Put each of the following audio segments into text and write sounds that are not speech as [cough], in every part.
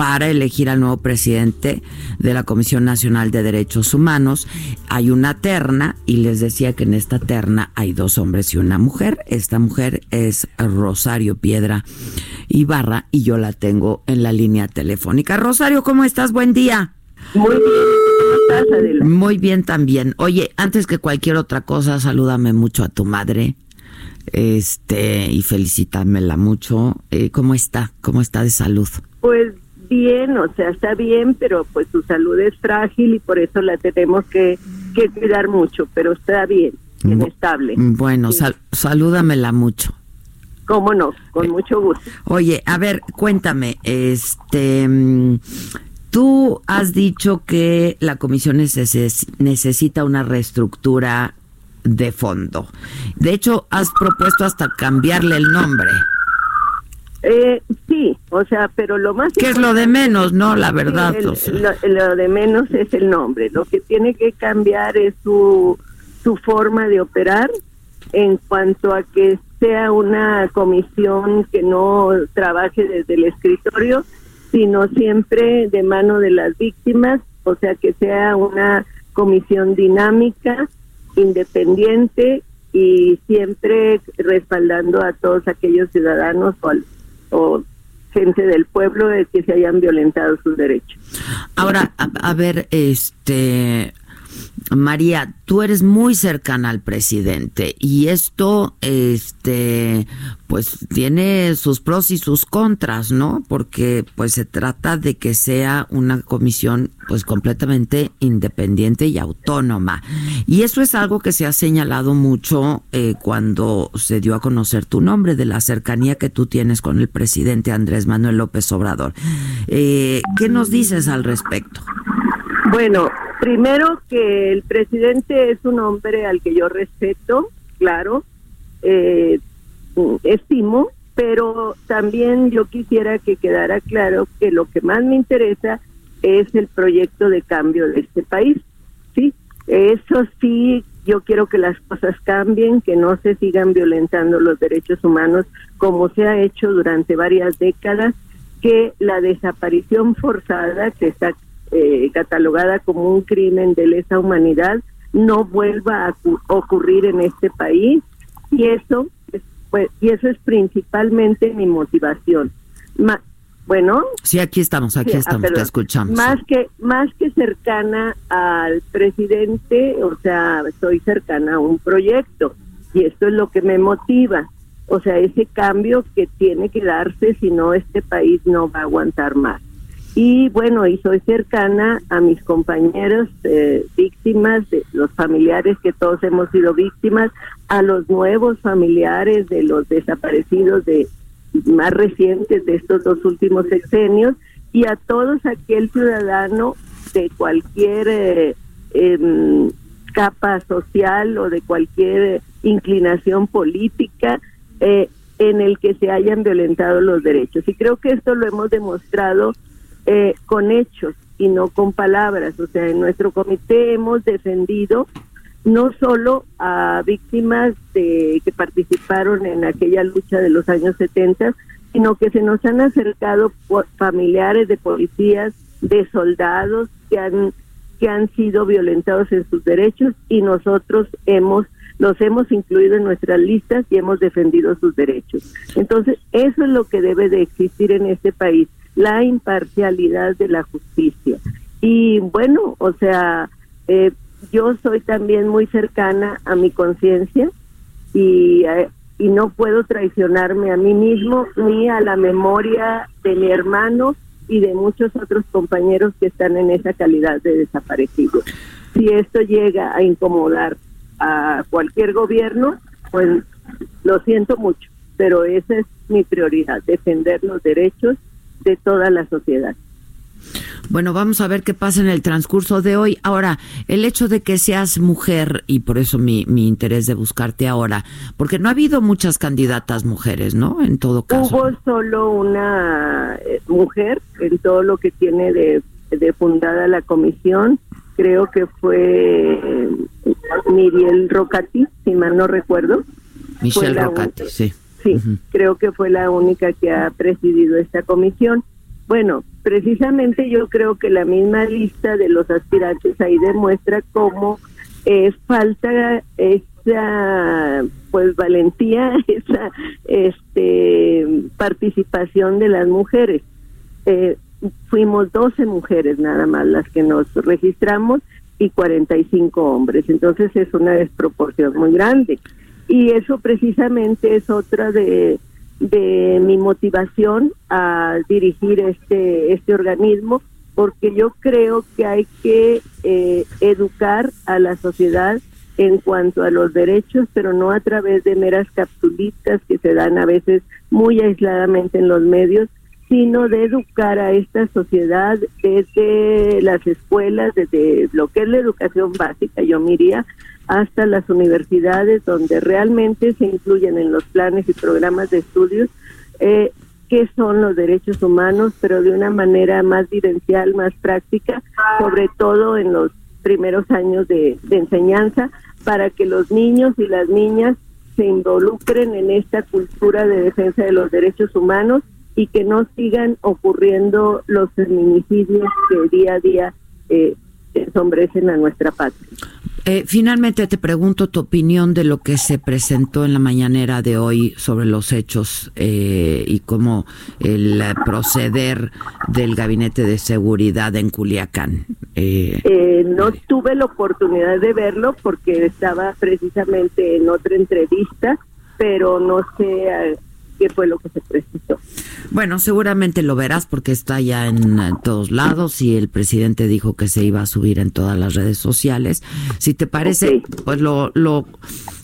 para elegir al nuevo presidente de la Comisión Nacional de Derechos Humanos. Hay una terna y les decía que en esta terna hay dos hombres y una mujer. Esta mujer es Rosario Piedra Ibarra y yo la tengo en la línea telefónica. Rosario, ¿cómo estás? Buen día. Muy bien. ¿Cómo estás, Adela? Muy bien también. Oye, antes que cualquier otra cosa, salúdame mucho a tu madre. Este, y felicítamela mucho. Eh, ¿Cómo está? ¿Cómo está de salud? Pues bien, o sea, está bien, pero pues su salud es frágil y por eso la tenemos que, que cuidar mucho, pero está bien, bien estable. Bueno, Sí. sal- salúdamela mucho. ¿Cómo no? Con mucho gusto. Oye, a ver, cuéntame, este, mm, tú has dicho que la comisión neces- necesita una reestructura de fondo. De hecho, has propuesto hasta cambiarle el nombre, Eh, sí, o sea, pero lo más... que es lo de menos, ¿no? La verdad. El- o sea. lo, lo de menos es el nombre. Lo que tiene que cambiar es su, su forma de operar en cuanto a que sea una comisión que no trabaje desde el escritorio, sino siempre de mano de las víctimas, o sea, que sea una comisión dinámica, independiente y siempre respaldando a todos aquellos ciudadanos o, al- o gente del pueblo de que se hayan violentado sus derechos. Ahora, a, a ver, este, María, tú eres muy cercana al presidente y esto, este, pues tiene sus pros y sus contras, ¿no? Porque pues se trata de que sea una comisión pues completamente independiente y autónoma. Y eso es algo que se ha señalado mucho eh, cuando se dio a conocer tu nombre, de la cercanía que tú tienes con el presidente Andrés Manuel López Obrador. Eh, ¿Qué nos dices al respecto? Bueno, primero que el presidente es un hombre al que yo respeto, claro, eh, estimo, pero también yo quisiera que quedara claro que lo que más me interesa es el proyecto de cambio de este país, ¿sí? Eso sí, yo quiero que las cosas cambien, que no se sigan violentando los derechos humanos como se ha hecho durante varias décadas, que la desaparición forzada, que está eh, catalogada como un crimen de lesa humanidad, no vuelva a cu- ocurrir en este país y eso es, pues, y eso es principalmente mi motivación. Ma- bueno, Sí, aquí estamos, aquí Sí, ah, estamos, te perdón. escuchamos. Más que más que cercana al presidente, o sea, soy cercana a un proyecto y esto es lo que me motiva. O sea, ese cambio que tiene que darse, si no este país no va a aguantar más. Y bueno, y soy cercana a mis compañeros eh, víctimas, de los familiares que todos hemos sido víctimas, a los nuevos familiares de los desaparecidos de más recientes de estos dos últimos sexenios y a todos aquel ciudadano de cualquier eh, em, capa social o de cualquier inclinación política eh, en el que se hayan violentado los derechos. Y creo que esto lo hemos demostrado eh, con hechos y no con palabras. O sea, en nuestro comité hemos defendido no solo a víctimas de, que participaron en aquella lucha de los años 70, sino que se nos han acercado familiares de policías, de soldados que han que han sido violentados en sus derechos y nosotros hemos los hemos incluido en nuestras listas y hemos defendido sus derechos. Entonces, eso es lo que debe de existir en este país, la imparcialidad de la justicia. Y bueno, o sea, eh, yo soy también muy cercana a mi conciencia y, eh, y no puedo traicionarme a mí mismo ni a la memoria de mi hermano y de muchos otros compañeros que están en esa calidad de desaparecidos. Si esto llega a incomodar a cualquier gobierno, pues Lo siento mucho, pero esa es mi prioridad, defender los derechos de toda la sociedad. Bueno, vamos a ver qué pasa en el transcurso de hoy. Ahora, el hecho de que seas mujer, y por eso mi, mi interés de buscarte ahora, porque no ha habido muchas candidatas mujeres, ¿no? En todo caso. Hubo solo una eh, mujer en todo lo que tiene de, de fundada la comisión, creo que fue eh, Miriel Rocati, si mal no recuerdo. Michelle Rocati, sí. Sí, creo que fue la única que ha presidido esta comisión. Bueno, precisamente yo creo que la misma lista de los aspirantes ahí demuestra cómo es falta esa pues valentía, [laughs] esa este participación de las mujeres. Eh, fuimos 12 mujeres nada más las que nos registramos y 45 hombres, entonces es una desproporción muy grande. Y eso precisamente es otra de mi motivación a dirigir este, este organismo, porque yo creo que hay que eh, educar a la sociedad en cuanto a los derechos, pero no a través de meras capsulitas que se dan a veces muy aisladamente en los medios, sino de educar a esta sociedad desde las escuelas, desde lo que es la educación básica, yo miría, hasta las universidades donde realmente se incluyen en los planes y programas de estudios eh, qué son los derechos humanos, pero de una manera más vivencial, más práctica, sobre todo en los primeros años de, de enseñanza, para que los niños y las niñas se involucren en esta cultura de defensa de los derechos humanos y que no sigan ocurriendo los feminicidios que día a día eh, ensombrecen a nuestra patria. Eh, finalmente te pregunto tu opinión de lo que se presentó en la mañanera de hoy sobre los hechos eh, y cómo el proceder del gabinete de seguridad en Culiacán. Eh, no tuve la oportunidad de verlo porque estaba precisamente en otra entrevista, pero no sé qué fue lo que se presentó. Bueno, seguramente lo verás porque está ya en, todos lados y el presidente dijo que se iba a subir en todas las redes sociales. Si te parece, pues lo, lo,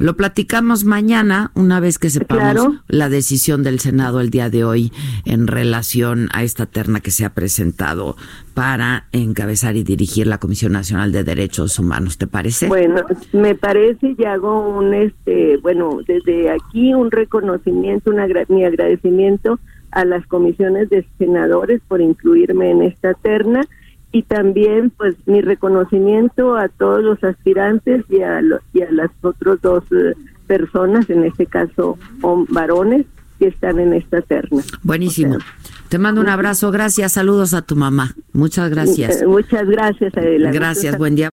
lo platicamos mañana una vez que sepamos la decisión del Senado el día de hoy en relación a esta terna que se ha presentado para encabezar y dirigir la Comisión Nacional de Derechos Humanos. ¿Te parece? Bueno, me parece y hago un, este, bueno, desde aquí un reconocimiento, una, mi agradecimiento a las comisiones de senadores por incluirme en esta terna y también pues mi reconocimiento a todos los aspirantes y a, y a las otras dos eh, personas, en este caso varones, que están en esta terna. Buenísimo. Te mando un abrazo, gracias, saludos a tu mamá. Muchas gracias. Muchas gracias, Adela. Gracias, buen día.